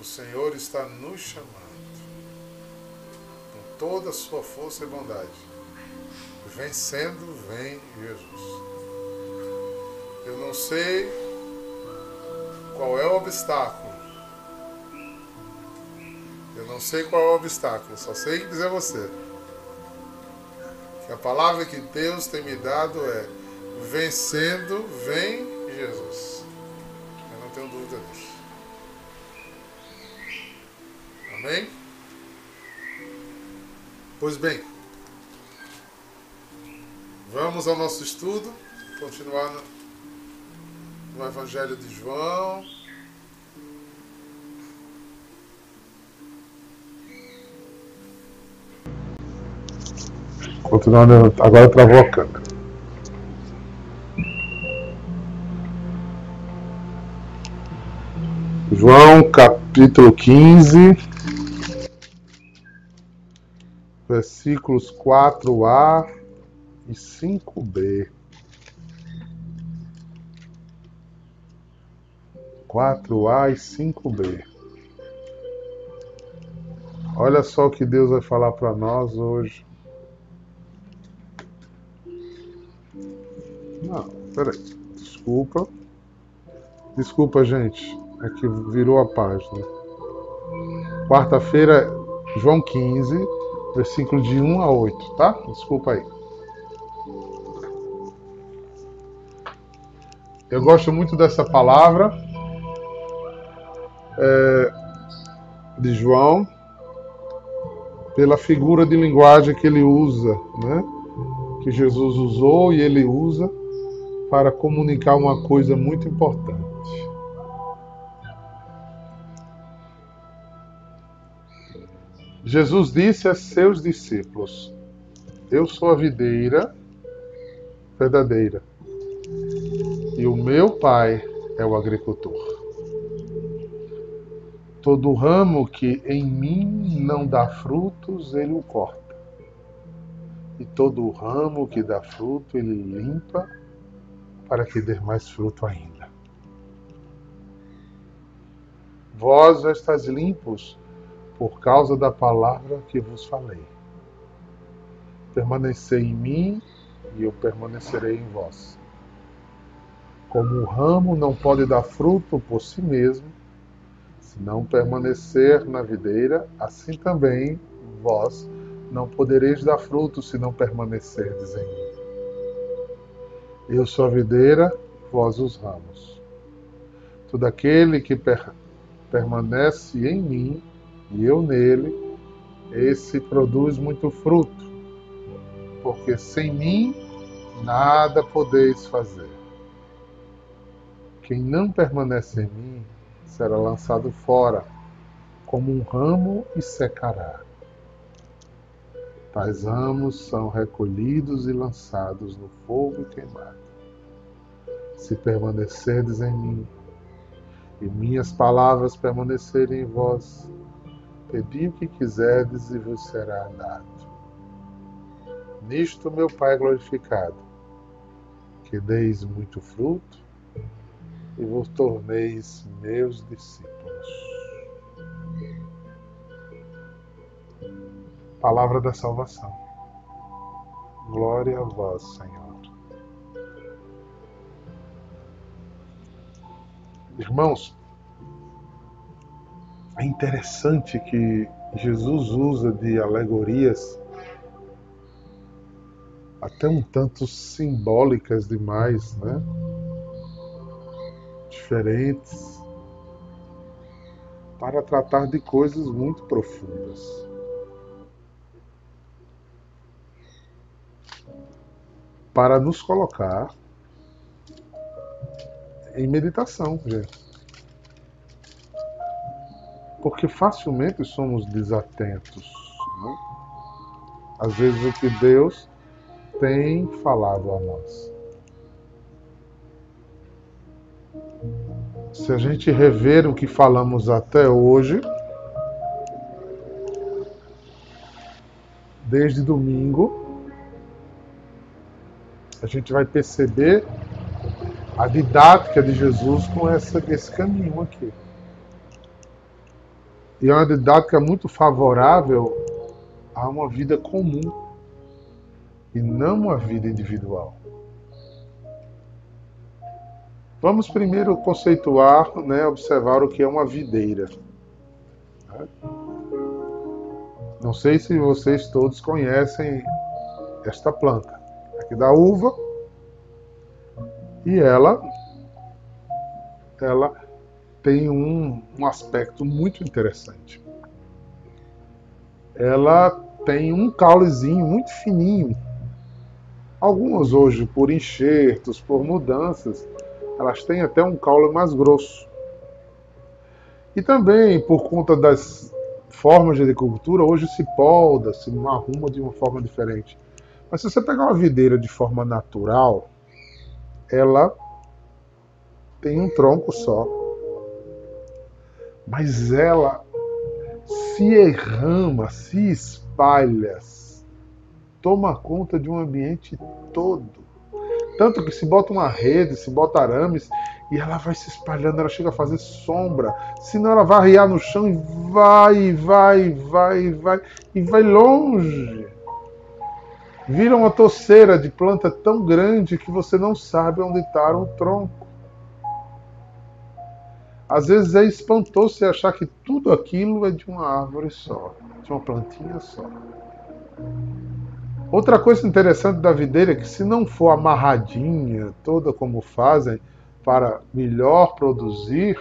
O Senhor está nos chamando com toda a sua força e bondade. Vencendo, vem Jesus. Eu não sei qual é o obstáculo. Eu não sei qual é o obstáculo, só sei dizer você. Que a palavra que Deus tem me dado é: vencendo, vem Jesus. Amém? Pois bem, vamos ao nosso estudo, continuar no, Evangelho de João. Continuando, agora travou a câmera. João capítulo 15, versículos 4a e 5b. 4a e 5b. Olha só o que Deus vai falar para nós hoje. Não, peraí. Desculpa. Desculpa, gente. É que virou a página. Quarta-feira, João 15, versículo de 1 a 8, tá? Desculpa aí. Eu gosto muito dessa palavra é, de João, pela figura de linguagem que ele usa, né? que Jesus usou e ele usa para comunicar uma coisa muito importante. Jesus disse a seus discípulos: Eu sou a videira verdadeira e o meu Pai é o agricultor. Todo ramo que em mim não dá frutos, ele o corta. E todo ramo que dá fruto, ele limpa para que dê mais fruto ainda. Vós já limpos por causa da palavra que vos falei. Permanecei em mim e eu permanecerei em vós. Como o ramo não pode dar fruto por si mesmo, se não permanecer na videira, assim também vós não podereis dar fruto se não permanecerdes em mim. Eu sou a videira, vós os ramos. Todo aquele que per permanece em mim e eu nele, esse produz muito fruto, porque sem mim nada podeis fazer. Quem não permanece em mim será lançado fora, como um ramo e secará. Tais ramos são recolhidos e lançados no fogo e queimados. Se permanecerdes em mim, e minhas palavras permanecerem em vós, pedi o que quiserdes e vos será dado. Nisto meu Pai glorificado, que deis muito fruto e vos torneis meus discípulos. Palavra da salvação. Glória a vós, Senhor. Irmãos, é interessante que Jesus usa de alegorias até um tanto simbólicas demais, né? Diferentes, para tratar de coisas muito profundas. Para nos colocar em meditação, gente. Porque facilmente somos desatentos. Né? Às vezes o que Deus tem falado a nós. Se a gente rever o que falamos até hoje, desde domingo, a gente vai perceber a didática de Jesus com essa, esse caminho aqui. E é uma didática muito favorável a uma vida comum e não uma vida individual. Vamos primeiro conceituar, né, observar o que é uma videira. Não sei se vocês todos conhecem esta planta. Aqui da uva. E ela, ela tem um, um aspecto muito interessante. Ela tem um caulezinho muito fininho. Algumas hoje, por enxertos, por mudanças, elas têm até um caule mais grosso. E também, por conta das formas de agricultura, hoje se polda, se arruma de uma forma diferente. Mas se você pegar uma videira de forma natural, ela tem um tronco só. Mas ela se errama, se espalha, toma conta de um ambiente todo. Tanto que se bota uma rede, se bota arames, e ela vai se espalhando, ela chega a fazer sombra. Senão ela vai arriar no chão e vai, vai, vai, vai, e vai longe. Vira uma toceira de planta tão grande que você não sabe onde está o tronco. Às vezes é espantoso você achar que tudo aquilo é de uma árvore só, de uma plantinha só. Outra coisa interessante da videira é que se não for amarradinha, toda como fazem, para melhor produzir,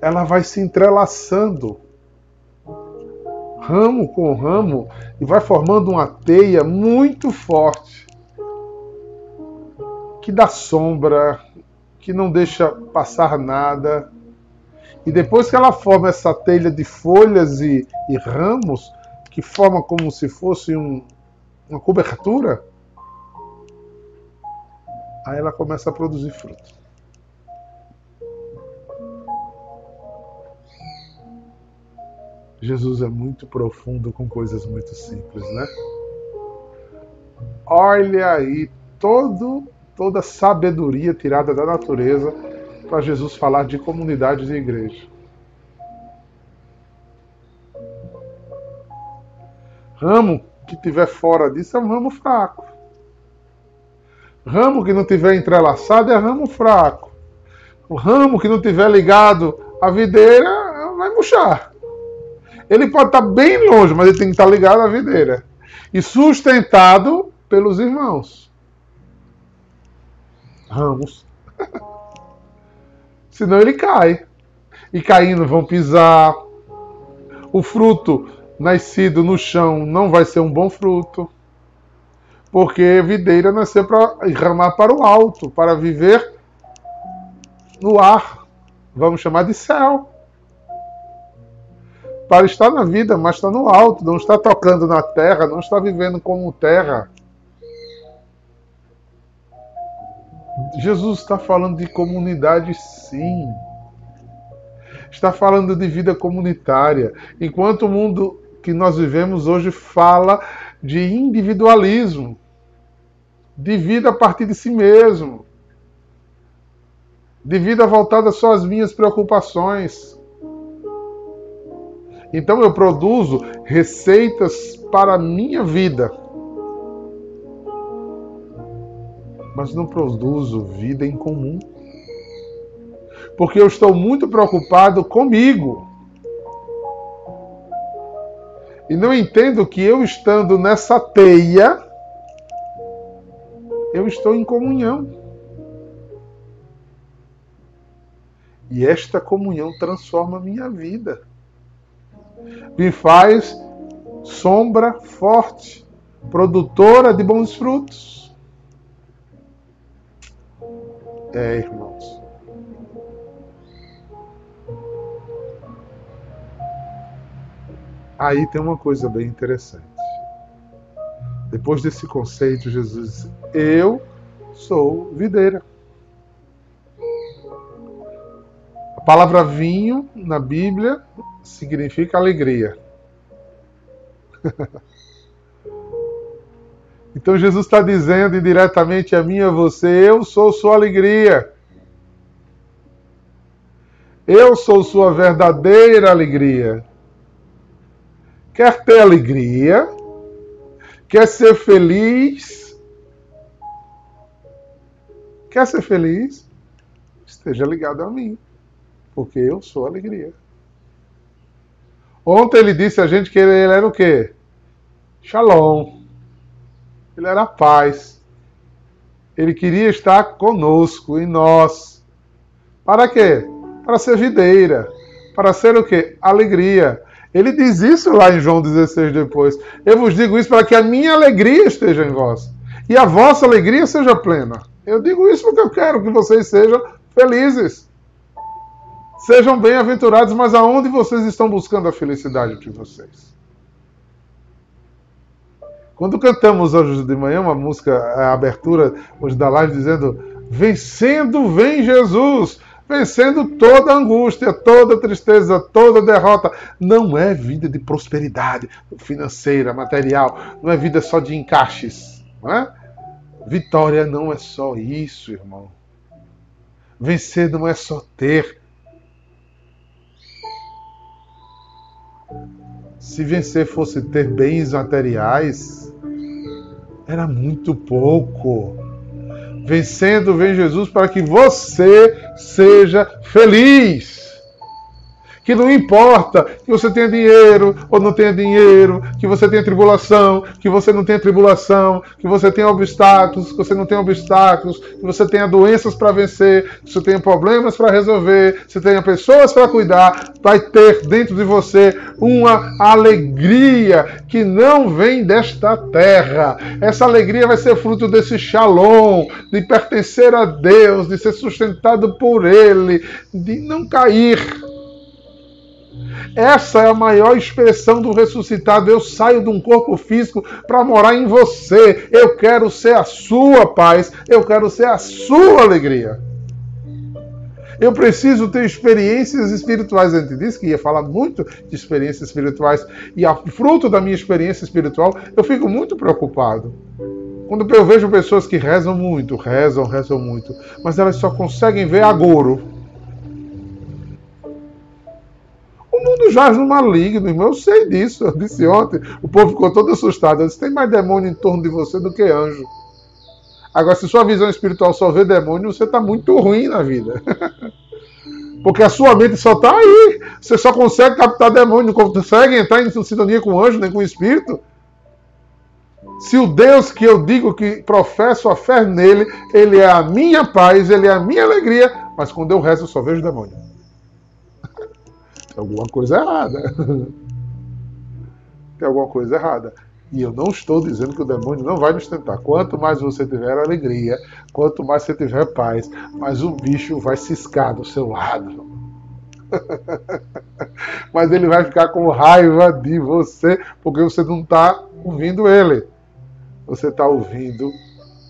ela vai se entrelaçando ramo com ramo e vai formando uma teia muito forte que dá sombra, que não deixa passar nada. E depois que ela forma essa telha de folhas e, e ramos, que forma como se fosse um, uma cobertura, aí ela começa a produzir fruto. Jesus é muito profundo com coisas muito simples, né? Olha aí todo, toda a sabedoria tirada da natureza para Jesus falar de comunidade de igreja. Ramo que tiver fora disso é um ramo fraco. Ramo que não tiver entrelaçado é ramo fraco. O ramo que não tiver ligado à videira vai murchar. Ele pode estar bem longe, mas ele tem que estar ligado à videira. E sustentado pelos irmãos. Ramos. Senão ele cai. E caindo vão pisar. O fruto nascido no chão não vai ser um bom fruto. Porque videira nasceu para ramar para o alto, para viver no ar. Vamos chamar de céu. Para estar na vida, mas está no alto, não está tocando na terra, não está vivendo como terra. Jesus está falando de comunidade, sim. Está falando de vida comunitária. Enquanto o mundo que nós vivemos hoje fala de individualismo, de vida a partir de si mesmo, de vida voltada só às minhas preocupações. Então eu produzo receitas para a minha vida, mas não produzo vida em comum. Porque eu estou muito preocupado comigo. E não entendo que eu estando nessa teia, eu estou em comunhão. E esta comunhão transforma a minha vida. Me faz sombra forte, produtora de bons frutos. É, irmãos. Aí tem uma coisa bem interessante. Depois desse conceito, Jesus disse: Eu sou videira. A palavra vinho na Bíblia significa alegria. então Jesus está dizendo indiretamente a mim e a você: Eu sou sua alegria. Eu sou sua verdadeira alegria. Quer ter alegria? Quer ser feliz? Quer ser feliz? Esteja ligado a mim, porque eu sou alegria. Ontem ele disse a gente que ele era o quê? Shalom. Ele era paz. Ele queria estar conosco, em nós. Para quê? Para ser videira. Para ser o quê? Alegria. Ele diz isso lá em João 16 depois. Eu vos digo isso para que a minha alegria esteja em vós e a vossa alegria seja plena. Eu digo isso porque eu quero que vocês sejam felizes. Sejam bem-aventurados, mas aonde vocês estão buscando a felicidade de vocês? Quando cantamos hoje de manhã uma música, a abertura hoje da live, dizendo: Vencendo vem Jesus, vencendo toda angústia, toda tristeza, toda derrota. Não é vida de prosperidade financeira, material, não é vida só de encaixes. Não é? Vitória não é só isso, irmão. Vencer não é só ter. Se vencer fosse ter bens materiais, era muito pouco. Vencendo vem Jesus para que você seja feliz que não importa que você tenha dinheiro ou não tenha dinheiro, que você tenha tribulação, que você não tenha tribulação, que você tenha obstáculos, que você não tenha obstáculos, que você tenha doenças para vencer, que você tenha problemas para resolver, que você tenha pessoas para cuidar, vai ter dentro de você uma alegria que não vem desta terra. Essa alegria vai ser fruto desse shalom, de pertencer a Deus, de ser sustentado por Ele, de não cair essa é a maior expressão do ressuscitado. Eu saio de um corpo físico para morar em você. Eu quero ser a sua paz. Eu quero ser a sua alegria. Eu preciso ter experiências espirituais. A gente disse que ia falar muito de experiências espirituais. E a fruto da minha experiência espiritual, eu fico muito preocupado. Quando eu vejo pessoas que rezam muito, rezam, rezam muito, mas elas só conseguem ver agouro Mundo jaz no maligno, irmão. Eu sei disso. Eu disse ontem. O povo ficou todo assustado. Eu disse: tem mais demônio em torno de você do que anjo. Agora, se sua visão espiritual só vê demônio, você está muito ruim na vida. Porque a sua mente só está aí. Você só consegue captar demônio, não consegue entrar em sintonia com anjo, nem com o espírito. Se o Deus que eu digo que professo a fé nele, ele é a minha paz, ele é a minha alegria, mas quando eu rezo eu só vejo demônio alguma coisa errada. Tem alguma coisa errada. E eu não estou dizendo que o demônio não vai nos tentar. Quanto mais você tiver alegria, quanto mais você tiver paz, mais o bicho vai ciscar do seu lado. Mas ele vai ficar com raiva de você, porque você não está ouvindo ele. Você está ouvindo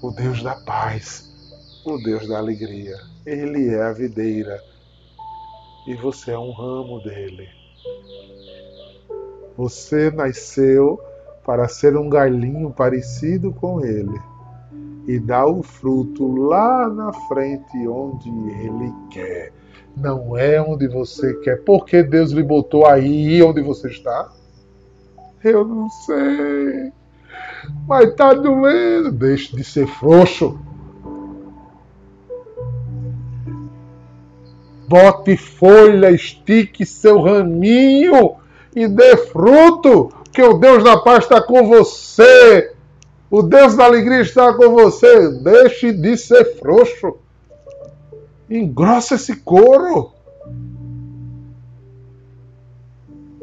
o Deus da paz, o Deus da alegria. Ele é a videira e você é um ramo dele. Você nasceu para ser um galinho parecido com ele e dar o fruto lá na frente onde ele quer. Não é onde você quer. Por que Deus lhe botou aí onde você está? Eu não sei. Mas tá doendo. Deixe de ser frouxo. Bote folha, estique seu raminho e dê fruto, que o Deus da paz está com você. O Deus da alegria está com você. Deixe de ser frouxo. Engrossa esse couro.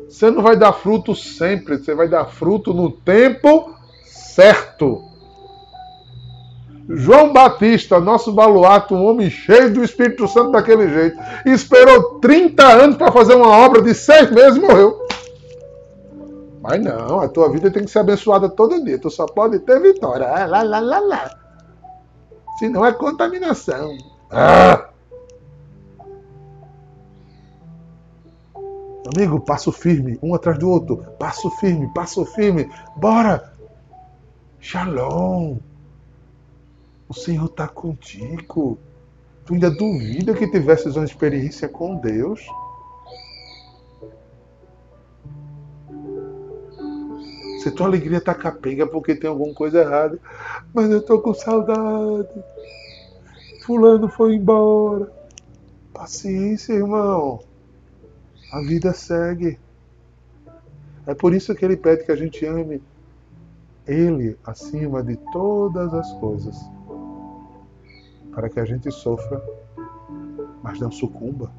Você não vai dar fruto sempre, você vai dar fruto no tempo certo. João Batista, nosso baluarte, um homem cheio do Espírito Santo daquele jeito, esperou 30 anos para fazer uma obra de seis meses e morreu. Mas não, a tua vida tem que ser abençoada todo dia. Tu só pode ter vitória. Ah, lá, lá, lá, lá. Senão é contaminação. Ah! Amigo, passo firme, um atrás do outro. Passo firme, passo firme. Bora! Shalom! O Senhor está contigo. Tu ainda duvida que tivesses uma experiência com Deus? Se tua alegria tá capenga porque tem alguma coisa errada, mas eu tô com saudade. Fulano foi embora. Paciência, irmão. A vida segue. É por isso que ele pede que a gente ame Ele acima de todas as coisas para que a gente sofra, mas não sucumba.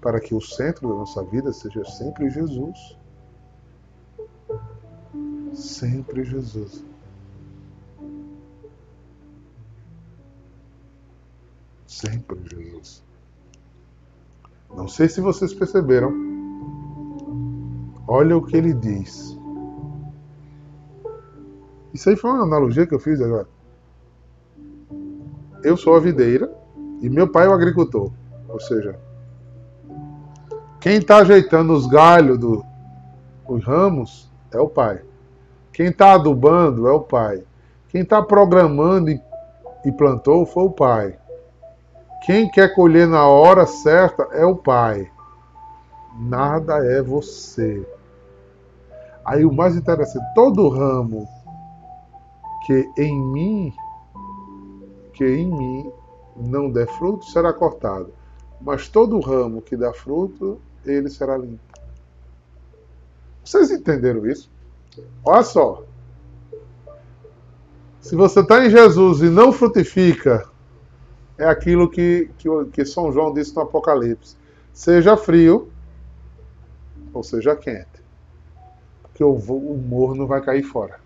Para que o centro da nossa vida seja sempre Jesus. Sempre Jesus. Sempre Jesus. Não sei se vocês perceberam. Olha o que ele diz. Isso aí foi uma analogia que eu fiz agora eu sou a videira e meu pai é o agricultor. Ou seja, quem está ajeitando os galhos dos ramos é o pai. Quem está adubando é o pai. Quem está programando e, e plantou foi o pai. Quem quer colher na hora certa é o pai. Nada é você. Aí o mais interessante, todo ramo que em mim que em mim não der fruto será cortado, mas todo ramo que dá fruto, ele será limpo. Vocês entenderam isso? Olha só. Se você está em Jesus e não frutifica, é aquilo que, que, que São João disse no Apocalipse: seja frio ou seja quente, porque o, o morno vai cair fora.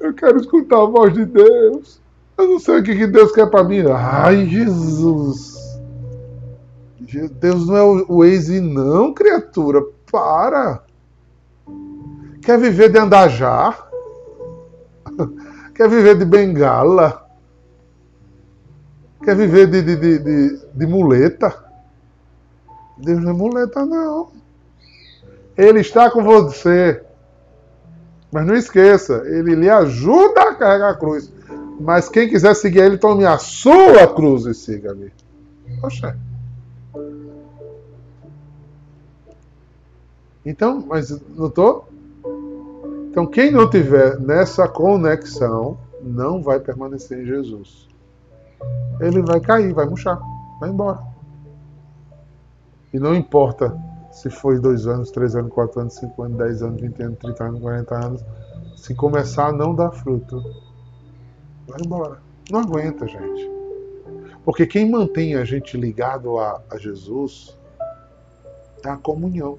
Eu quero escutar a voz de Deus. Eu não sei o que Deus quer para mim. Ai, Jesus. Deus não é o Waze, não, criatura. Para. Quer viver de andajá? Quer viver de bengala? Quer viver de, de, de, de, de muleta? Deus não é muleta, não. Ele está com você. Mas não esqueça, ele lhe ajuda a carregar a cruz. Mas quem quiser seguir ele, tome a sua cruz e siga-me. Poxa. Então, mas notou? Então, quem não tiver nessa conexão, não vai permanecer em Jesus. Ele vai cair, vai murchar, vai embora. E não importa se foi dois anos, três anos, quatro anos, cinco anos, dez anos, vinte anos, trinta anos, quarenta anos, se começar a não dar fruto, vai embora. Não aguenta, gente. Porque quem mantém a gente ligado a, a Jesus é a comunhão.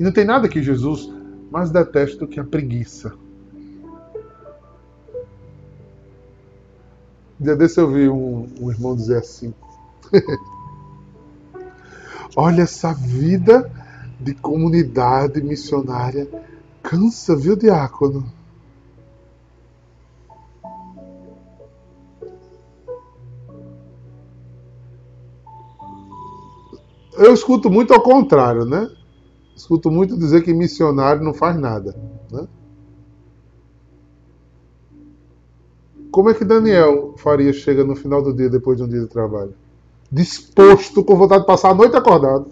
E não tem nada que Jesus mais deteste do que a preguiça. Um dia desse eu vi um, um irmão dizer assim. Olha essa vida de comunidade missionária. Cansa, viu, diácono? Eu escuto muito ao contrário, né? Escuto muito dizer que missionário não faz nada. Né? Como é que Daniel Faria chega no final do dia depois de um dia de trabalho? Disposto, com vontade de passar a noite acordado.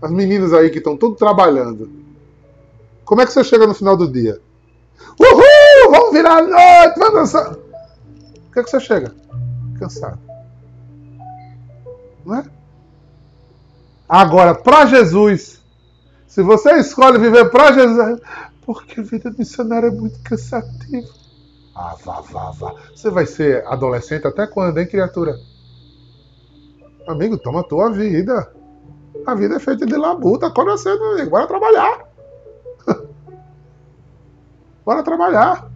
As meninas aí que estão tudo trabalhando. Como é que você chega no final do dia? Uhul! Vamos virar a noite, vamos dançar. O que é que você chega? Cansado. Não é? Agora, para Jesus, se você escolhe viver para Jesus, porque a vida missionária é muito cansativa. Ah, vá, vá, vá. Você vai ser adolescente até quando, hein, criatura? Amigo, toma a tua vida. A vida é feita de labuta. Acorda cedo, amigo. Bora trabalhar. Bora trabalhar.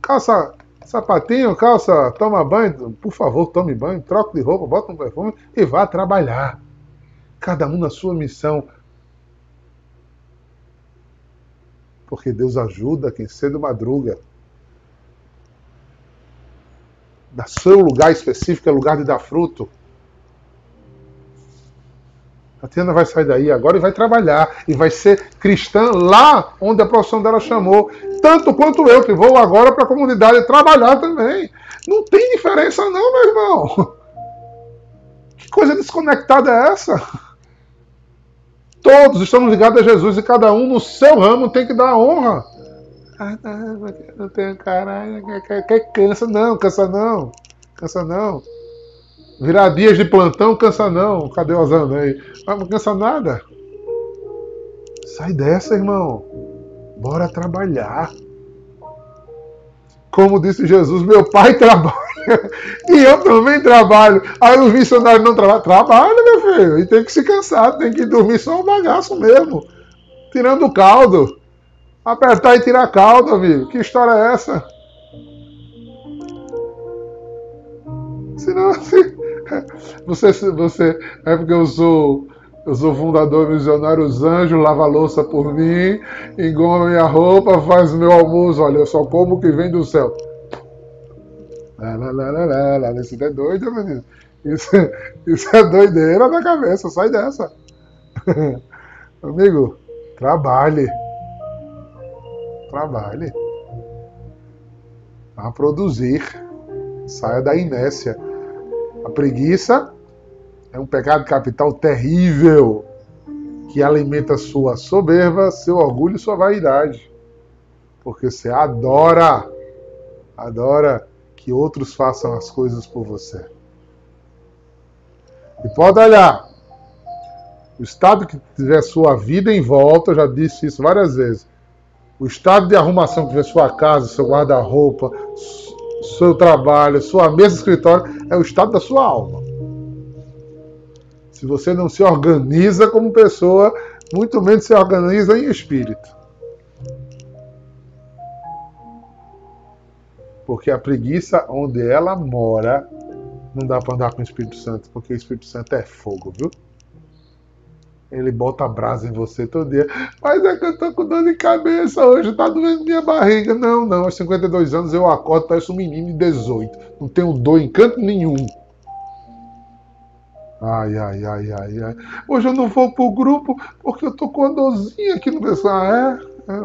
Calça sapatinho, calça, toma banho. Por favor, tome banho, troca de roupa, bota um perfume e vá trabalhar. Cada um na sua missão. Porque Deus ajuda quem cedo madruga. Da seu lugar específico, é lugar de dar fruto. Tatiana vai sair daí agora e vai trabalhar. E vai ser cristã lá onde a profissão dela chamou. Tanto quanto eu, que vou agora para a comunidade trabalhar também. Não tem diferença, não, meu irmão. Que coisa desconectada é essa? Todos estamos ligados a Jesus e cada um no seu ramo tem que dar honra. Ah, não, não tenho caralho, que cansa não, cansa não, cansa não. Virar dias de plantão cansa não. Cadê o Osana aí? Ah, não cansa nada. Sai dessa, irmão. Bora trabalhar. Como disse Jesus, meu pai trabalha e eu também trabalho. Aí os missionários não trabalham. Trabalha, meu filho. E tem que se cansar, tem que dormir só um bagaço mesmo. Tirando o caldo. Apertar e tirar caldo, amigo. Que história é essa? Senão, assim, você, você, é porque eu sou, eu sou fundador missionário, os anjos lava louça por mim, engoma minha roupa, faz meu almoço. Olha, eu só como o que vem do céu. Lá, lá, lá, lá, lá, Isso é doido, menino. Isso, isso é doideira da cabeça, sai dessa. Amigo, trabalhe. Trabalhe. A produzir. Saia da inércia. A preguiça é um pecado capital terrível que alimenta sua soberba, seu orgulho e sua vaidade. Porque você adora, adora que outros façam as coisas por você. E pode olhar, o estado que tiver sua vida em volta, eu já disse isso várias vezes, o estado de arrumação que tiver sua casa, seu guarda-roupa, seu trabalho, sua mesa de escritório, é o estado da sua alma. Se você não se organiza como pessoa, muito menos se organiza em espírito. Porque a preguiça, onde ela mora, não dá para andar com o Espírito Santo, porque o Espírito Santo é fogo, viu? Ele bota brasa em você todo dia. Mas é que eu tô com dor de cabeça hoje, tá doendo minha barriga. Não, não, aos 52 anos eu acordo, parece um menino de 18. Não tenho dor em canto nenhum. Ai, ai, ai, ai, ai. Hoje eu não vou pro grupo porque eu tô com uma dorzinha aqui no pescoço. Ah, é? é.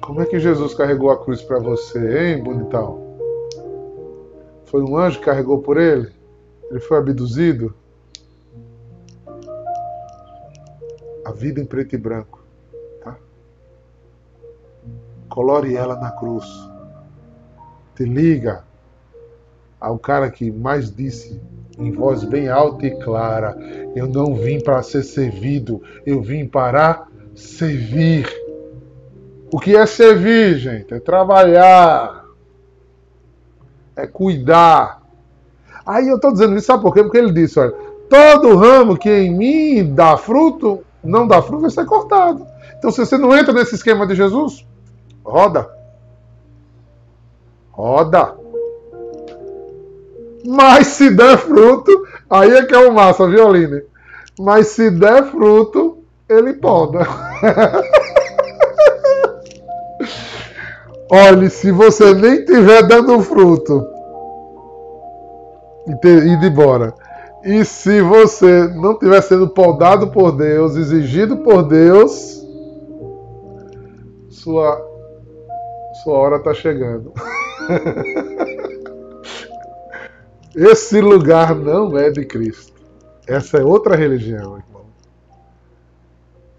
Como é que Jesus carregou a cruz para você, hein, bonitão? Foi um anjo que carregou por ele? Ele foi abduzido. A vida em preto e branco. Tá? Colore ela na cruz. Te liga ao cara que mais disse em voz bem alta e clara: Eu não vim para ser servido, eu vim para servir. O que é servir, gente? É trabalhar, é cuidar, Aí eu estou dizendo isso, sabe por quê? Porque ele disse, olha, todo ramo que em mim dá fruto, não dá fruto, vai ser cortado. Então se você não entra nesse esquema de Jesus, roda. Roda. Mas se der fruto, aí é que é o massa, violine. Mas se der fruto, ele poda. Olhe, se você nem tiver dando fruto, e ter ido embora. E se você não estiver sendo podado por Deus, exigido por Deus, sua, sua hora está chegando. Esse lugar não é de Cristo. Essa é outra religião, irmão.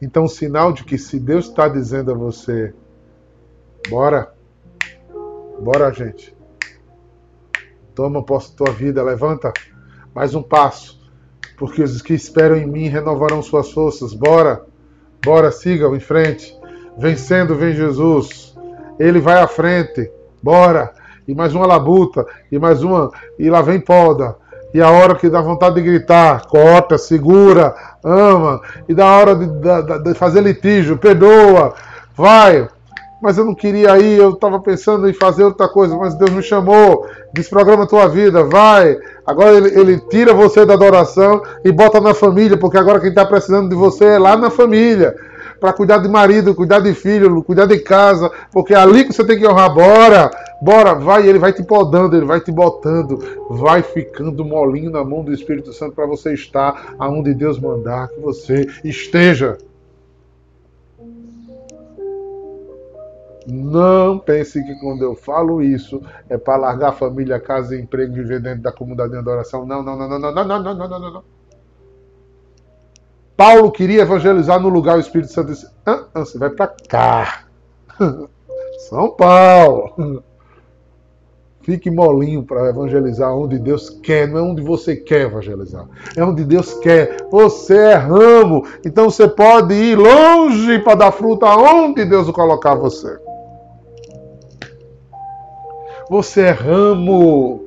Então, sinal de que se Deus está dizendo a você, bora, bora, gente. Toma posse tua vida, levanta mais um passo, porque os que esperam em mim renovarão suas forças. Bora, bora, sigam em frente. Vencendo vem Jesus. Ele vai à frente. Bora. E mais uma labuta, e mais uma, e lá vem poda. E a hora que dá vontade de gritar, corta, segura, ama. E da hora de, de, de fazer litígio, perdoa. Vai, mas eu não queria ir, eu estava pensando em fazer outra coisa, mas Deus me chamou, desprograma a tua vida, vai. Agora ele, ele tira você da adoração e bota na família, porque agora quem está precisando de você é lá na família. para cuidar de marido, cuidar de filho, cuidar de casa, porque é ali que você tem que honrar. Bora, bora, vai, ele vai te podando, ele vai te botando, vai ficando molinho na mão do Espírito Santo para você estar aonde Deus mandar que você esteja. Não pense que quando eu falo isso é para largar família, casa e emprego, viver dentro da comunidade de adoração. Não, não, não, não, não, não, não, não, não, não, não. Paulo queria evangelizar no lugar, o Espírito Santo disse: ah, ah, você vai para cá. São Paulo. Fique molinho para evangelizar onde Deus quer, não é onde você quer evangelizar. É onde Deus quer. Você é ramo, então você pode ir longe para dar fruto aonde Deus colocar você. Você é ramo.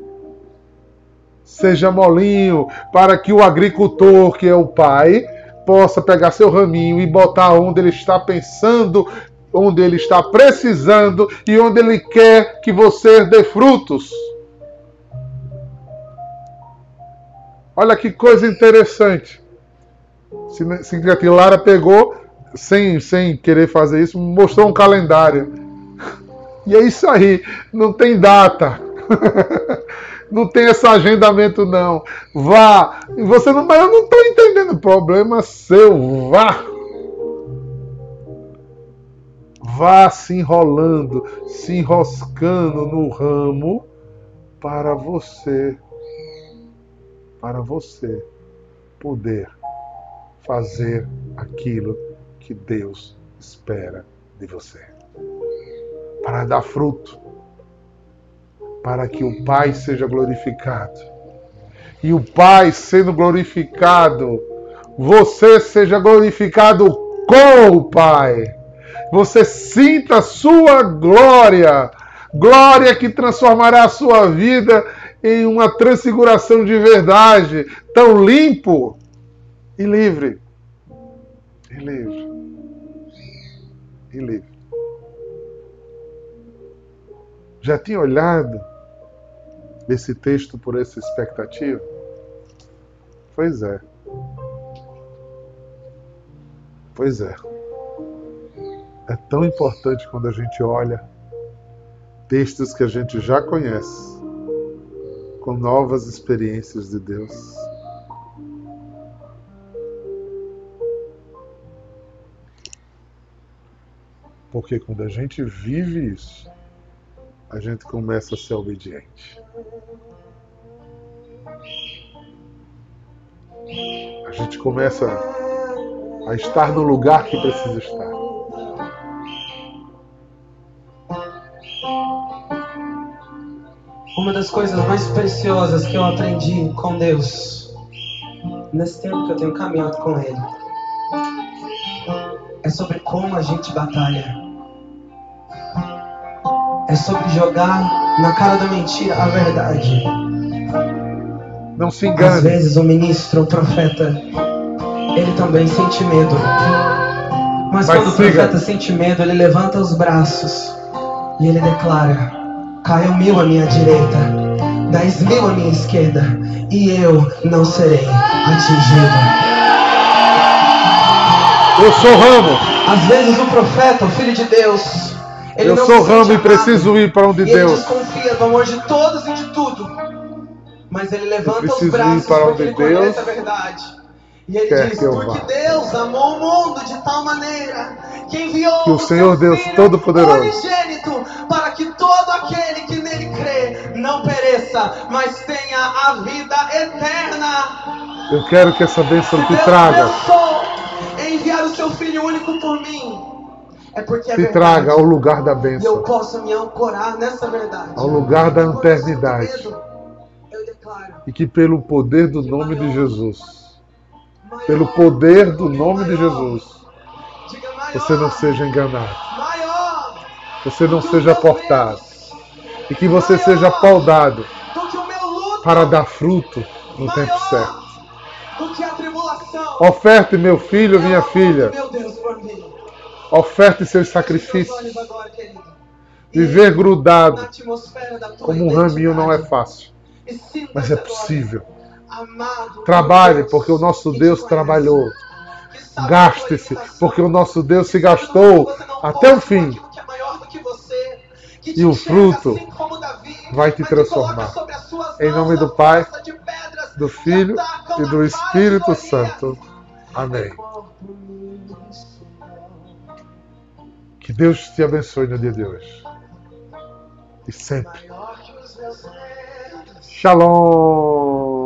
Seja molinho para que o agricultor, que é o pai, possa pegar seu raminho e botar onde ele está pensando, onde ele está precisando e onde ele quer que você dê frutos. Olha que coisa interessante. Cinquete Lara pegou, sem, sem querer fazer isso, mostrou um calendário. E é isso aí, não tem data. Não tem esse agendamento, não. Vá. Você não, mas eu não estou entendendo. Problema seu. Vá. Vá se enrolando, se enroscando no ramo para você, para você poder fazer aquilo que Deus espera de você. Para dar fruto para que o Pai seja glorificado. E o Pai sendo glorificado, você seja glorificado com o Pai. Você sinta a sua glória, glória que transformará a sua vida em uma transfiguração de verdade, tão limpo e livre. E livre. E livre. Já tinha olhado esse texto por essa expectativa? Pois é. Pois é. É tão importante quando a gente olha textos que a gente já conhece com novas experiências de Deus. Porque quando a gente vive isso, a gente começa a ser obediente. A gente começa a estar no lugar que precisa estar. Uma das coisas mais preciosas que eu aprendi com Deus, nesse tempo que eu tenho caminhado com Ele, é sobre como a gente batalha é sobre jogar na cara da mentira a verdade. Não se engane. Às vezes o ministro, o profeta, ele também sente medo. Mas, Mas quando siga. o profeta sente medo, ele levanta os braços e ele declara: Caiu mil à minha direita, dez mil à minha esquerda, e eu não serei atingido. Eu sou ramo. Às vezes o profeta, o filho de Deus, ele eu sou ramo e preciso ir para onde Deus. Ele desconfia do amor de todos e de tudo. Mas ele levanta os braços para onde porque ele Deus a verdade. E ele diz: Porque. Deus amou o mundo de tal maneira que enviou que o Senhor Deus Todo-Poderoso unigênito para que todo aquele que nele crê não pereça, mas tenha a vida eterna. Eu quero que essa bênção te traga. enviar o seu Filho único por mim é porque é te traga ao lugar da bênção. E eu posso me ancorar nessa verdade. Ao lugar da eternidade. E que pelo poder do nome de Jesus, pelo poder do nome de Jesus, você não seja enganado. Você não seja portado. E que você seja paudado para dar fruto no tempo certo. Oferte, meu filho, minha filha Oferte seus sacrifícios. Viver grudado como um raminho não é fácil, mas é possível. Trabalhe, porque o nosso Deus trabalhou. Gaste-se, porque o nosso Deus se gastou até o fim. E o fruto vai te transformar. Em nome do Pai, do Filho e do Espírito Santo. Amém. Deus te abençoe no dia de hoje. E sempre. Shalom.